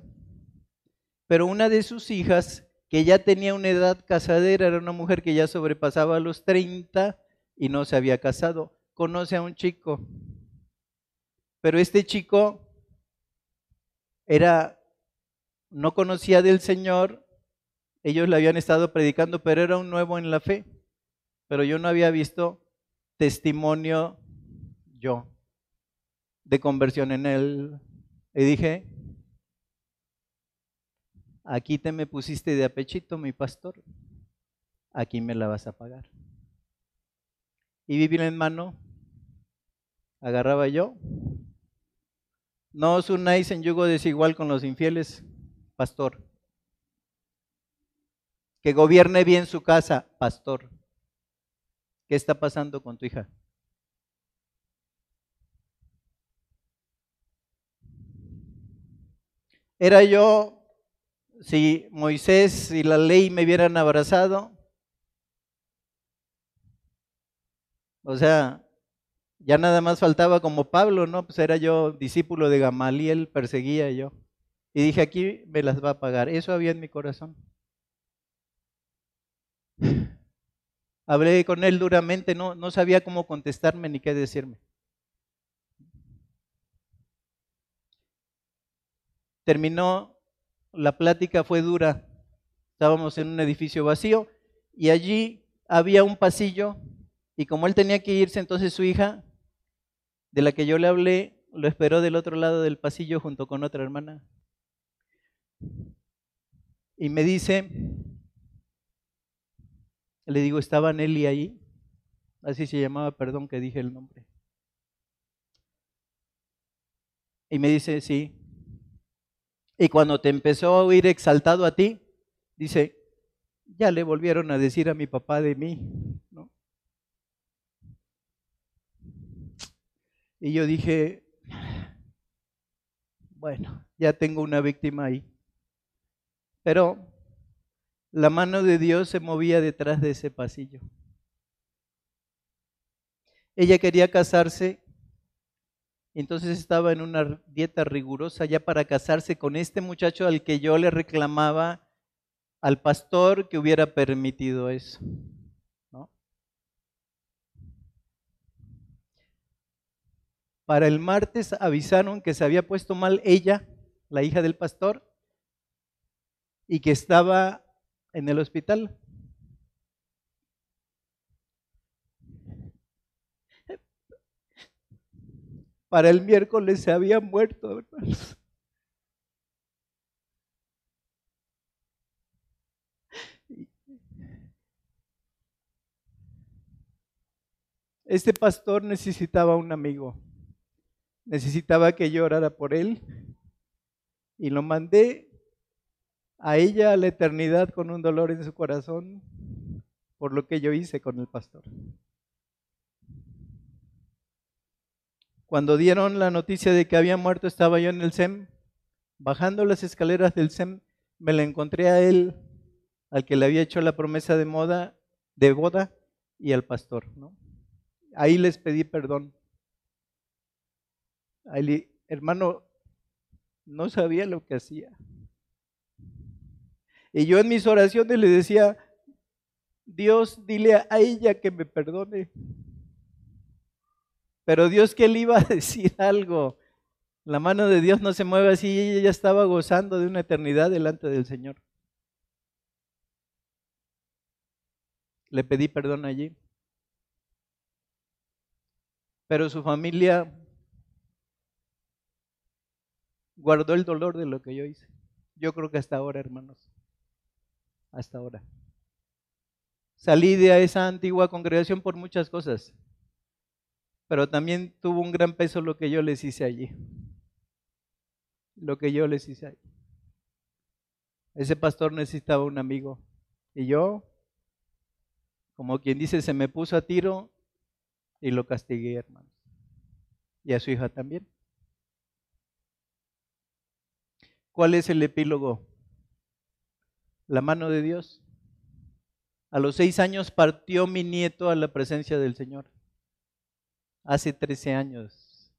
pero una de sus hijas, que ya tenía una edad casadera, era una mujer que ya sobrepasaba los 30 y no se había casado, conoce a un chico pero este chico era, no conocía del Señor, ellos le habían estado predicando, pero era un nuevo en la fe. Pero yo no había visto testimonio de conversión en él. Y dije, aquí te me pusiste de apechito, mi pastor, aquí me la vas a pagar. Y vivir en mano, agarraba yo no os unáis en yugo desigual con los infieles, pastor. Que gobierne bien su casa, pastor. ¿Qué está pasando con tu hija? Era yo, si Moisés y la ley me hubieran abrazado, o sea, ya nada más faltaba como Pablo, ¿no? Pues era yo discípulo de Gamaliel, perseguía yo. Y dije, aquí me las va a pagar. Eso había en mi corazón. <sighs> Hablé con él duramente, no, no sabía cómo contestarme ni qué decirme. Terminó, la plática fue dura. Estábamos en un edificio vacío y allí había un pasillo y como él tenía que irse, entonces su hija de la que yo le hablé lo esperó del otro lado del pasillo junto con otra hermana. Y me dice, le digo, ¿estaba Nelly ahí? Así se llamaba, perdón que dije el nombre. Y me dice, sí. Y cuando te empezó a oír exaltado a ti, dice, ya le volvieron a decir a mi papá de mí, ¿no? Y yo dije, bueno, ya tengo una víctima ahí. Pero la mano de Dios se movía detrás de ese pasillo. Ella quería casarse, entonces estaba en una dieta rigurosa ya para casarse con este muchacho al que yo le reclamaba al pastor que hubiera permitido eso. Para el martes avisaron que se había puesto mal ella, la hija del pastor, y que estaba en el hospital. Para el miércoles se había muerto, hermanos. Este pastor necesitaba un amigo. Necesitaba que yo orara por él. Y lo mandé a ella a la eternidad con un dolor en su corazón por lo que yo hice con el pastor. Cuando dieron la noticia de que había muerto, estaba yo en el SEM. Bajando las escaleras del SEM, me la encontré a él, al que le había hecho la promesa de moda, de boda, y al pastor. ¿no? Ahí les pedí perdón. Ahí, hermano, no sabía lo que hacía. Y yo en mis oraciones le decía, Dios, dile a ella que me perdone. Pero Dios que le iba a <laughs> decir algo. La mano de Dios no se mueve así y ella ya estaba gozando de una eternidad delante del Señor. Le pedí perdón allí. Pero su familia guardó el dolor de lo que yo hice. Yo creo que hasta ahora, hermanos. Hasta ahora. Salí de esa antigua congregación por muchas cosas pero también tuvo un gran peso lo que yo les hice allí. Lo que yo les hice allí. Ese pastor necesitaba un amigo. Y yo, como quien dice, se me puso a tiro y lo castigué, hermanos. Y a su hija también. ¿Cuál es el epílogo? La mano de Dios. A los seis años partió mi nieto a la presencia del Señor. Hace 13 años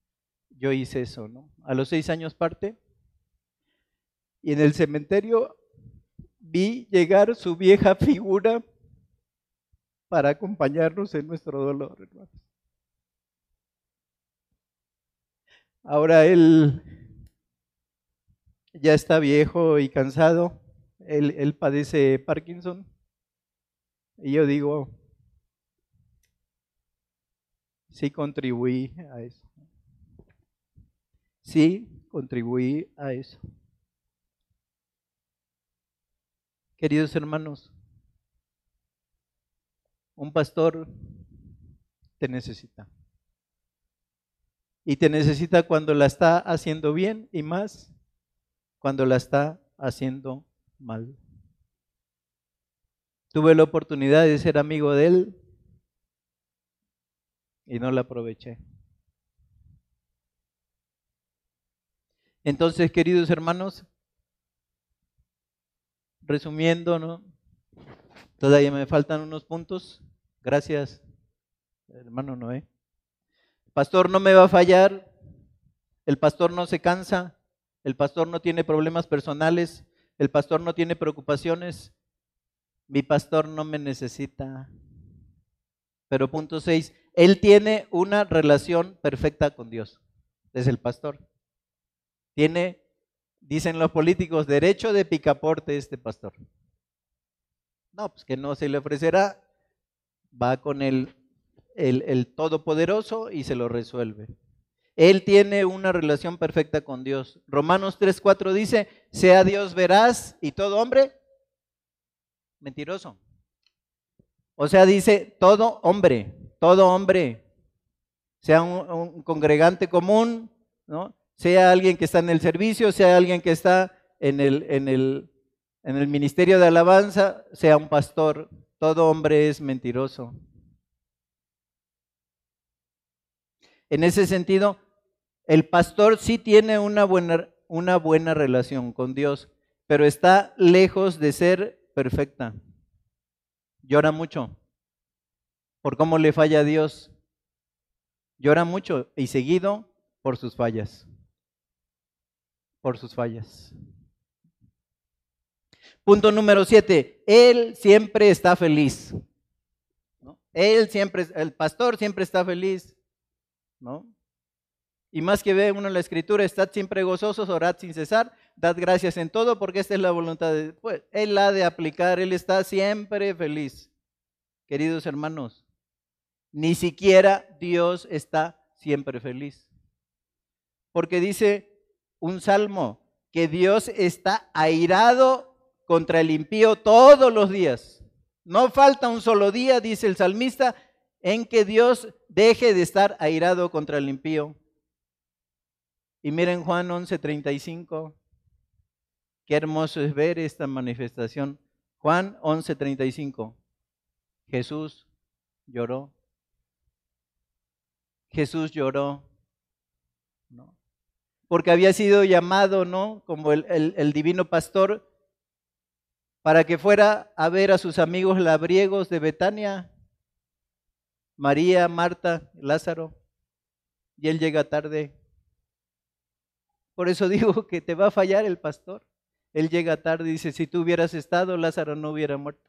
yo hice eso, ¿no? A los seis años parte. Y en el cementerio vi llegar su vieja figura para acompañarnos en nuestro dolor, hermanos. Ahora él ya está viejo y cansado. Él, él padece Parkinson. Y yo digo, sí contribuí a eso. Sí contribuí a eso. Queridos hermanos, un pastor te necesita. Y te necesita cuando la está haciendo bien y más cuando la está haciendo mal. Tuve la oportunidad de ser amigo de él y no la aproveché. Entonces, queridos hermanos, resumiendo, ¿no? Todavía me faltan unos puntos. Gracias, hermano Noé. El pastor no me va a fallar. El pastor no se cansa. El pastor no tiene problemas personales. El pastor no tiene preocupaciones. Mi pastor no me necesita. Pero punto 6, él tiene una relación perfecta con Dios. Es el pastor. Tiene, dicen los políticos, derecho de picaporte este pastor. No, pues que no se le ofrecerá. Va con el, el, el Todopoderoso y se lo resuelve. Él tiene una relación perfecta con Dios. Romanos 3:4 dice, sea Dios veraz y todo hombre mentiroso. O sea, dice todo hombre, todo hombre, sea un, congregante común, ¿no? sea alguien que está en el servicio, sea alguien que está en el, en el, en el ministerio de alabanza, sea un pastor. Todo hombre es mentiroso. En ese sentido, el pastor sí tiene una buena, una buena relación con Dios, pero está lejos de ser perfecta. Llora mucho por cómo le falla a Dios. Llora mucho y seguido por sus fallas. Por sus fallas. Punto número siete. Él siempre está feliz. Él siempre, el pastor siempre está feliz. ¿no? Y más que ve uno en la escritura, estad siempre gozosos, orad sin cesar, dad gracias en todo, porque esta es la voluntad de pues, Él ha de aplicar, Él está siempre feliz. Queridos hermanos, ni siquiera Dios está siempre feliz. Porque dice un salmo que Dios está airado contra el impío todos los días. No falta un solo día, dice el salmista, en que Dios deje de estar airado contra el impío. Y miren Juan 11:35, qué hermoso es ver esta manifestación. Juan 11:35, Jesús lloró. Jesús lloró, ¿no? Porque había sido llamado, ¿no? Como el, el divino pastor para que fuera a ver a sus amigos labriegos de Betania María, Marta, Lázaro, y él llega tarde. Por eso <laughs> digo que te va a fallar el pastor. Él llega tarde y dice, si tú hubieras estado, Lázaro no hubiera muerto.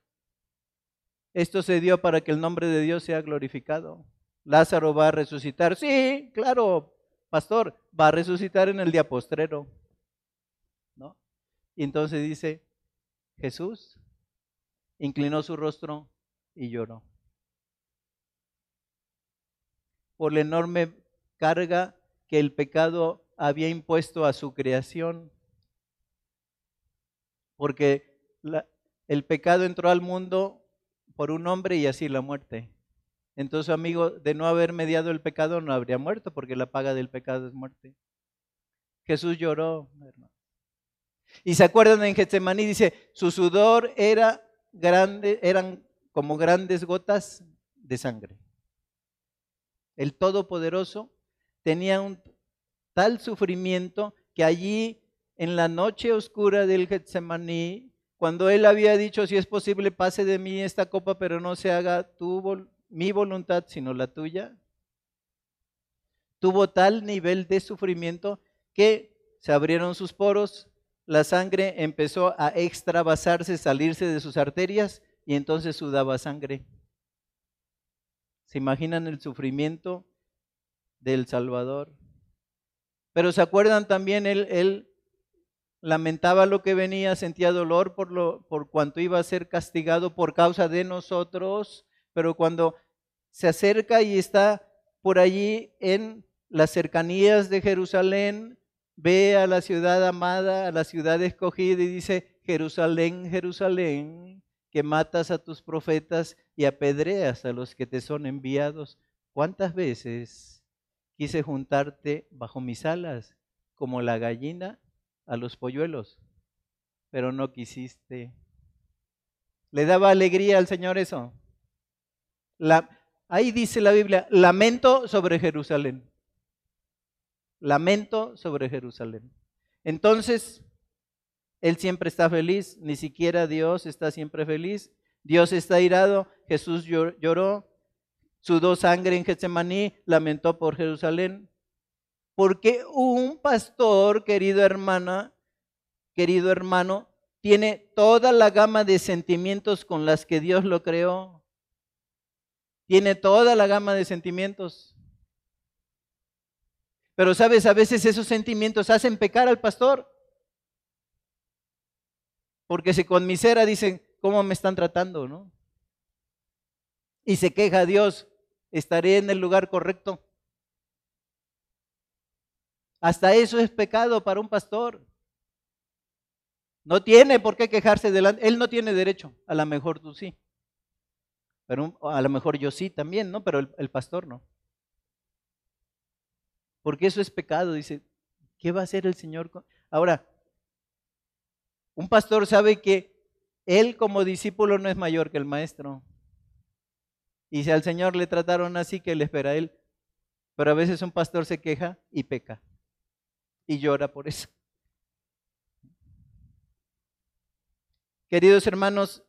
Esto se dio para que el nombre de Dios sea glorificado. Lázaro va a resucitar. Sí, claro, pastor, va a resucitar en el día postrero. ¿No? Y entonces dice, Jesús inclinó su rostro y lloró por la enorme carga que el pecado había impuesto a su creación. Porque el pecado entró al mundo por un hombre y así la muerte. Entonces, amigo, de no haber mediado el pecado no habría muerto, porque la paga del pecado es muerte. Jesús lloró, hermano. Y se acuerdan en Getsemaní, dice, su sudor era grande, eran como grandes gotas de sangre el Todopoderoso, tenía un tal sufrimiento que allí en la noche oscura del Getsemaní, cuando él había dicho, si es posible, pase de mí esta copa, pero no se haga tu, mi voluntad, sino la tuya, tuvo tal nivel de sufrimiento que se abrieron sus poros, la sangre empezó a extravasarse, salirse de sus arterias y entonces sudaba sangre. ¿Se imaginan el sufrimiento del Salvador? Pero se acuerdan también, él, él lamentaba lo que venía, sentía dolor por, lo, por cuanto iba a ser castigado por causa de nosotros, pero cuando se acerca y está por allí en las cercanías de Jerusalén, ve a la ciudad amada, a la ciudad escogida y dice, Jerusalén, Jerusalén, que matas a tus profetas y apedreas a los que te son enviados. ¿Cuántas veces quise juntarte bajo mis alas como la gallina a los polluelos? Pero no quisiste. ¿Le daba alegría al Señor eso? La, ahí dice la Biblia, lamento sobre Jerusalén. Lamento sobre Jerusalén. Entonces, él siempre está feliz, ni siquiera Dios está siempre feliz. Dios está irado, Jesús lloró, sudó sangre en Getsemaní, lamentó por Jerusalén. Porque un pastor, querido hermana, querido hermano, tiene toda la gama de sentimientos con las que Dios lo creó. Tiene toda la gama de sentimientos. Pero sabes, a veces esos sentimientos hacen pecar al pastor. Porque si con misera dicen, ¿cómo me están tratando? ¿no? Y se queja a Dios, ¿estaré en el lugar correcto? Hasta eso es pecado para un pastor. No tiene por qué quejarse delante. Él no tiene derecho. A lo mejor tú sí. Pero a lo mejor yo sí también, ¿no? Pero el, el pastor no. Porque eso es pecado. Dice, ¿qué va a hacer el Señor? Ahora, Un pastor sabe que él como discípulo no es mayor que el maestro. Y si al Señor le trataron así, que le espera a él? Pero a veces un pastor se queja y peca. Y llora por eso. Queridos hermanos,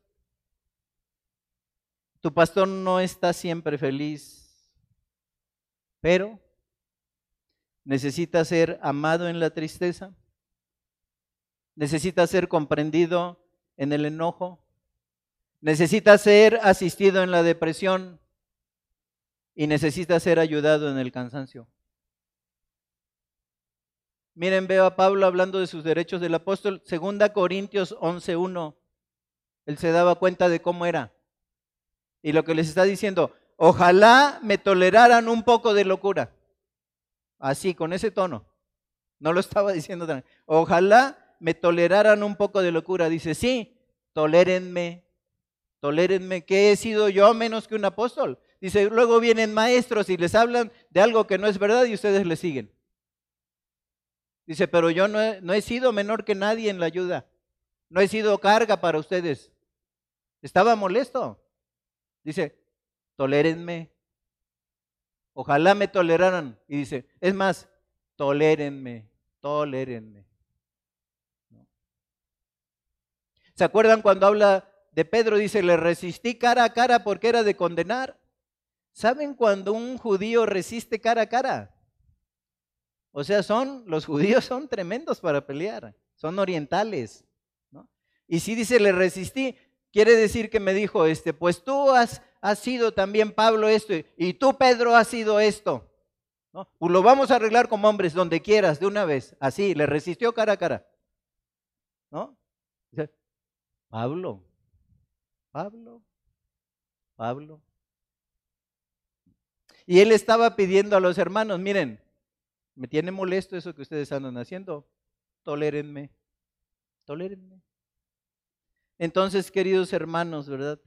tu pastor no está siempre feliz, pero necesita ser amado en la tristeza, necesita ser comprendido en el enojo, necesita ser asistido en la depresión y necesita ser ayudado en el cansancio. Miren, veo a Pablo hablando de sus derechos del apóstol, 2 Corintios 11.1. Él se daba cuenta de cómo era. Y lo que les está diciendo, ojalá me toleraran un poco de locura. Así, con ese tono. No lo <laughs> estaba diciendo tan. Ojalá me toleraran un poco de locura. Dice, sí, tolérenme, tolérenme, que he sido yo menos que un apóstol. Dice, luego vienen maestros y les hablan de algo que no es verdad y ustedes le siguen. Dice, pero yo no he, no he sido menor que nadie en la ayuda. No he sido carga para ustedes. Estaba molesto. Dice, tolérenme. Ojalá me toleraran. Y dice, es más, tolérenme, tolérenme. ¿Se acuerdan cuando habla Pedro? Dice, le resistí cara a cara porque era de condenar. ¿Saben cuando un judío resiste cara a cara? O sea, son, los judíos son tremendos para pelear, son orientales. Y si dice, le resistí, quiere decir que me dijo, este, pues tú has, sido también Pablo esto y tú Pedro has sido esto. ¿no? Lo vamos a arreglar como hombres, donde quieras, de una vez. Así, le resistió cara a cara. ¿No? Pablo, Pablo, Pablo. Y él estaba pidiendo a los hermanos, miren, me tiene molesto eso que ustedes andan haciendo, tolérenme, tolérenme. Entonces, queridos hermanos, ¿verdad?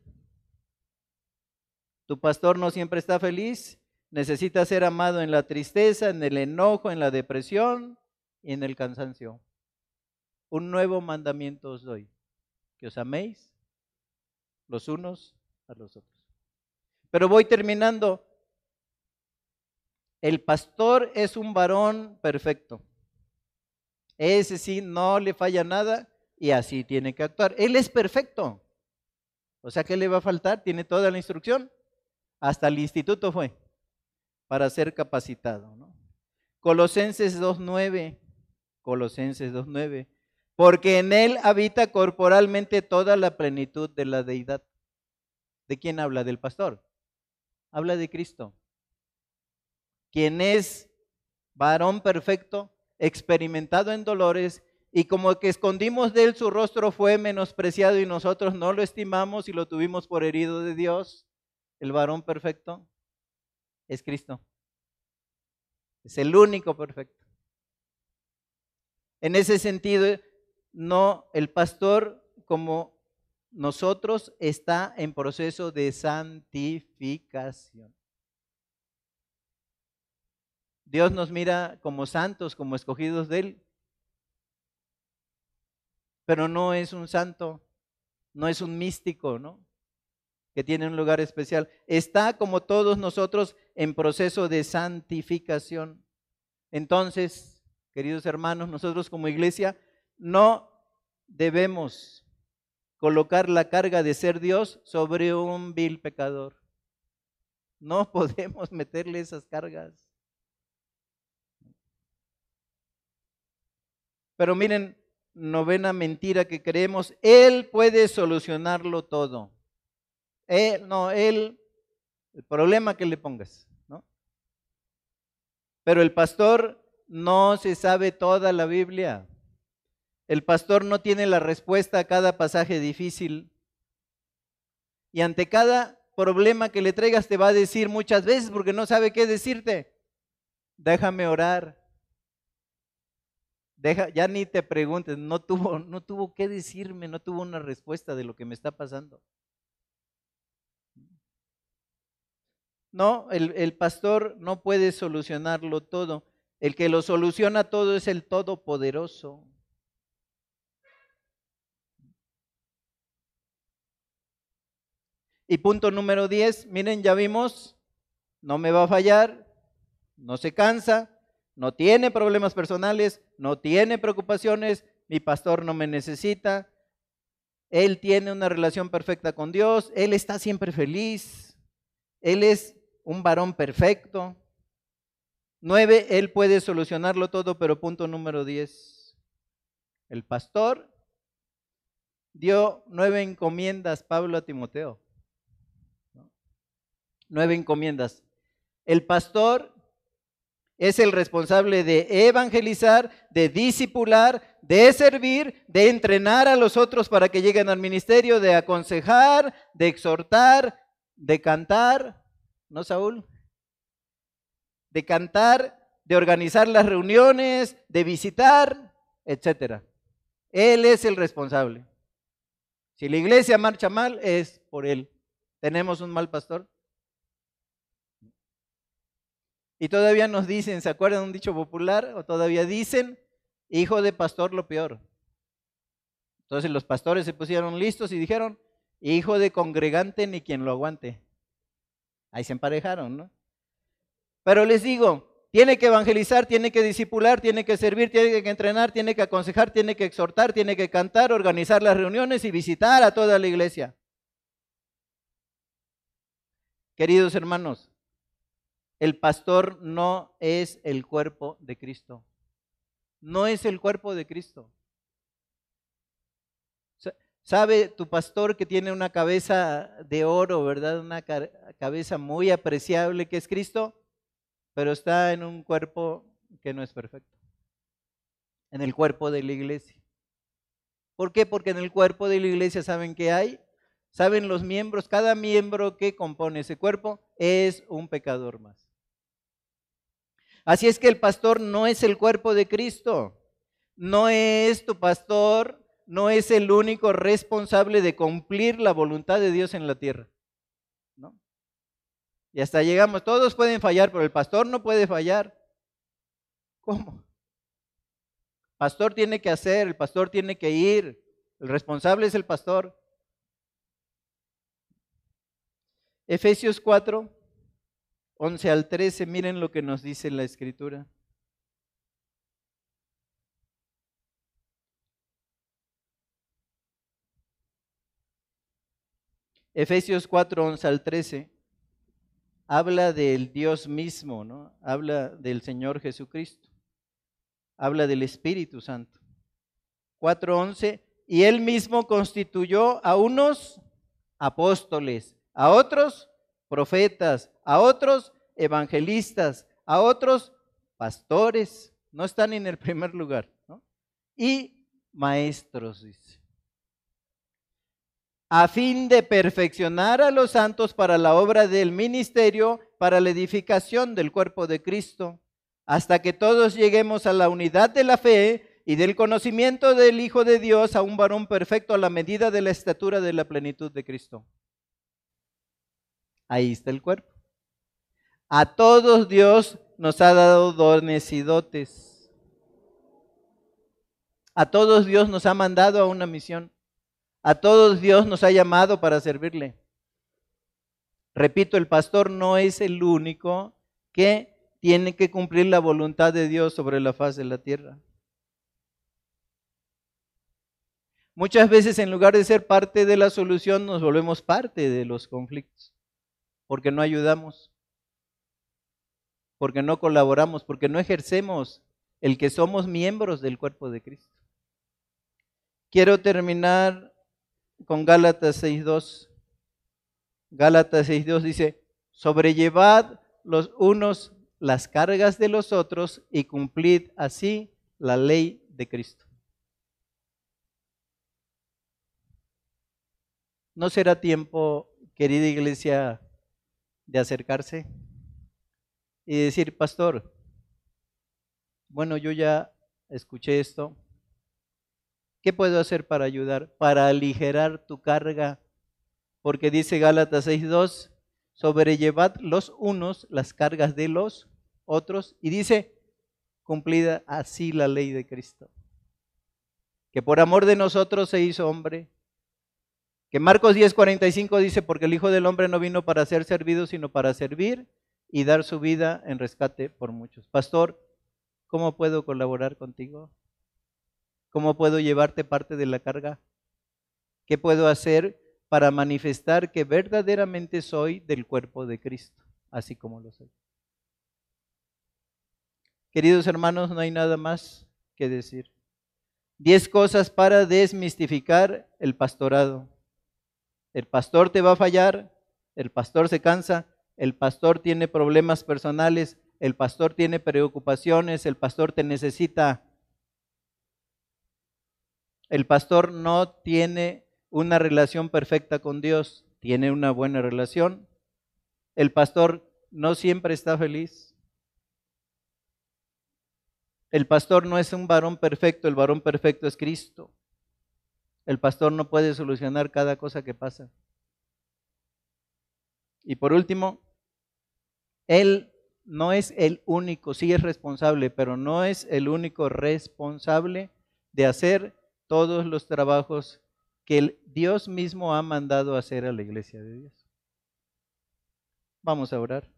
Tu pastor no siempre está feliz, necesita ser amado en la tristeza, en el enojo, en la depresión y en el cansancio. Un nuevo mandamiento os doy, que os améis los unos a los otros. Pero voy terminando. El pastor es un varón perfecto. Ese sí, no le falla nada y así tiene que actuar. Él es perfecto. O sea, ¿qué le va a faltar? Tiene toda la instrucción. Hasta el instituto fue para ser capacitado. ¿no? Colosenses 2.9. Colosenses 2.9. Porque en él habita corporalmente toda la plenitud de la deidad. ¿De quién habla? Del pastor. Habla de Cristo. Quien es varón perfecto, experimentado en dolores y como que escondimos de él su rostro fue menospreciado y nosotros no lo estimamos y lo tuvimos por herido de Dios. El varón perfecto es Cristo. Es el único perfecto. En ese sentido, no, el pastor como nosotros está en proceso de santificación. Dios nos mira como santos, como escogidos de Él, pero no es un santo, no es un místico, ¿no? Que tiene un lugar especial. Está como todos nosotros en proceso de santificación. Entonces, queridos hermanos, nosotros como iglesia no debemos colocar la carga de ser Dios sobre un vil pecador. No <laughs> podemos meterle esas cargas. Pero miren, novena mentira que creemos, Él puede solucionarlo todo. Él, no, Él, el problema que le pongas, ¿no? Pero el pastor no se sabe toda la Biblia. El pastor no tiene la respuesta a cada pasaje difícil. Y ante cada problema que le traigas te va a decir muchas veces porque no sabe qué decirte. Déjame orar ya ni te preguntes, no tuvo, no tuvo que decirme, no tuvo una respuesta de lo que me está pasando. No, el, el pastor no puede solucionarlo todo. El que lo soluciona todo es el Todopoderoso. Y punto número 10, miren, ya vimos, no me va a fallar, no se cansa, no tiene problemas personales, no tiene preocupaciones, mi pastor no me necesita, él tiene una relación perfecta con Dios, él está siempre feliz, él es un varón perfecto. Nueve, él puede solucionarlo todo, pero punto número diez, el pastor dio nueve encomiendas, Pablo a Timoteo. Nueve encomiendas. El pastor es el responsable de evangelizar, de discipular, de servir, de entrenar a los otros para que lleguen al ministerio, de aconsejar, de exhortar, de cantar, ¿no, Saúl? De cantar, de organizar las reuniones, de visitar, etcétera. Él es el responsable. Si la iglesia marcha mal, es por él. ¿Tenemos un mal pastor? Y todavía nos dicen, ¿se acuerdan un dicho popular? O todavía dicen, hijo de pastor lo peor. Entonces los pastores se pusieron listos y dijeron, hijo de congregante ni quien lo aguante. Ahí se emparejaron, ¿no? Pero les digo, tiene que evangelizar, tiene que disipular, tiene que servir, tiene que entrenar, tiene que aconsejar, tiene que exhortar, tiene que cantar, organizar las reuniones y visitar a toda la iglesia. Queridos hermanos, el pastor no es el cuerpo de Cristo. No es el cuerpo de Cristo. ¿Sabe tu pastor que tiene una cabeza de oro, verdad? Una cabeza muy apreciable que es Cristo, pero está en un cuerpo que no es perfecto. En el cuerpo de la iglesia. ¿Por qué? Porque en el cuerpo de la iglesia saben que hay, saben los miembros, cada miembro que compone ese cuerpo es un pecador más. Así es que el pastor no es el cuerpo de Cristo. No es tu pastor, no es el único responsable de cumplir la voluntad de Dios en la tierra. ¿no? Y hasta llegamos, todos pueden fallar, pero el pastor no puede fallar. ¿Cómo? El pastor tiene que hacer, el pastor tiene que ir, el responsable es el pastor. Efesios 4, 11 al 13, miren lo que nos dice la escritura. Efesios 4, 11 al 13 habla del Dios mismo, ¿no? Habla del Señor Jesucristo. Habla del Espíritu Santo. 4:11 y él mismo constituyó a unos apóstoles, a otros profetas, a otros evangelistas, a otros pastores, no están en el primer lugar, y maestros, dice, a fin de perfeccionar a los santos para la obra del ministerio, para la edificación del cuerpo de Cristo, hasta que todos lleguemos a la unidad de la fe y del conocimiento del Hijo de Dios, a un varón perfecto a la medida de la estatura de la plenitud de Cristo. Ahí está el cuerpo. A todos Dios nos ha dado dones y dotes. A todos Dios nos ha mandado a una misión. A todos Dios nos ha llamado para servirle. Repito, el pastor no es el único que tiene que cumplir la voluntad de Dios sobre la faz de la tierra. Muchas veces en lugar de ser parte de la solución nos volvemos parte de los conflictos porque no ayudamos, porque no colaboramos, porque no ejercemos el que somos miembros del cuerpo de Cristo. Quiero terminar con Gálatas 6.2. Gálatas 6.2 dice, sobrellevad los unos las cargas de los otros y cumplid así la ley de Cristo. ¿No será tiempo, querida iglesia, de acercarse y decir, pastor, bueno, yo ya escuché esto, ¿qué puedo hacer para ayudar, para aligerar tu carga? Porque dice Gálatas 6.2, sobrellevad los unos las cargas de los otros y dice, cumplida así la ley de Cristo, que por amor de nosotros se hizo hombre, Que Marcos 10:45 dice, porque el Hijo del Hombre no vino para ser servido, sino para servir y dar su vida en rescate por muchos. Pastor, ¿cómo puedo colaborar contigo? ¿Cómo puedo llevarte parte de la carga? ¿Qué puedo hacer para manifestar que verdaderamente soy del cuerpo de Cristo, así como lo soy? Queridos hermanos, no hay nada más que decir. Diez cosas para desmistificar el pastorado. El pastor te va a fallar, el pastor se cansa, el pastor tiene problemas personales, el pastor tiene preocupaciones, el pastor te necesita. El pastor no tiene una relación perfecta con Dios, tiene una buena relación. El pastor no siempre está feliz. El pastor no es un varón perfecto, el varón perfecto es Cristo. El pastor no puede solucionar cada cosa que pasa. Y por último, él no es el único, sí es responsable, pero no es el único responsable de hacer todos los trabajos que Dios mismo ha mandado hacer a la iglesia de Dios. Vamos a orar.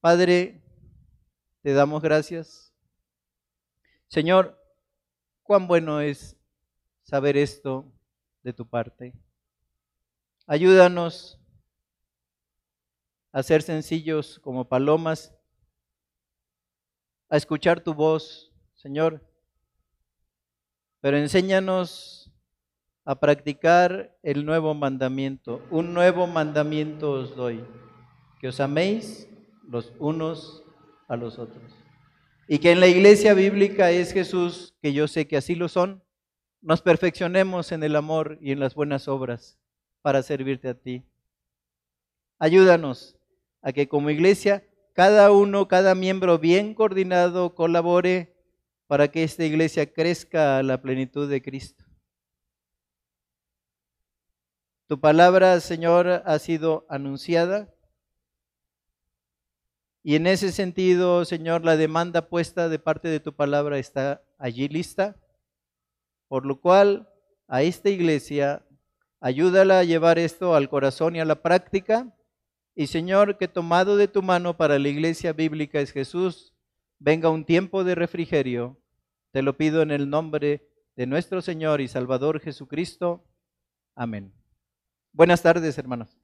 Padre, te damos gracias. Señor, cuán bueno es saber esto de tu parte. Ayúdanos a ser sencillos como palomas, a escuchar tu voz, Señor. Pero enséñanos a practicar el nuevo mandamiento. Un nuevo mandamiento os doy, que os améis los unos a los otros. Y que en la iglesia bíblica es Jesús, que yo sé que así lo son, nos perfeccionemos en el amor y en las buenas obras para servirte a ti. Ayúdanos a que como iglesia cada uno, cada miembro bien coordinado colabore para que esta iglesia crezca a la plenitud de Cristo. Tu palabra, Señor, ha sido anunciada. Y en ese sentido, Señor, la demanda puesta de parte de tu palabra está allí lista. Por lo cual, a esta iglesia, ayúdala a llevar esto al corazón y a la práctica y Señor, que tomado de tu mano para la iglesia bíblica es Jesús, venga un tiempo de refrigerio. Te lo pido en el nombre de nuestro Señor y Salvador Jesucristo. Amén. Buenas tardes, hermanos.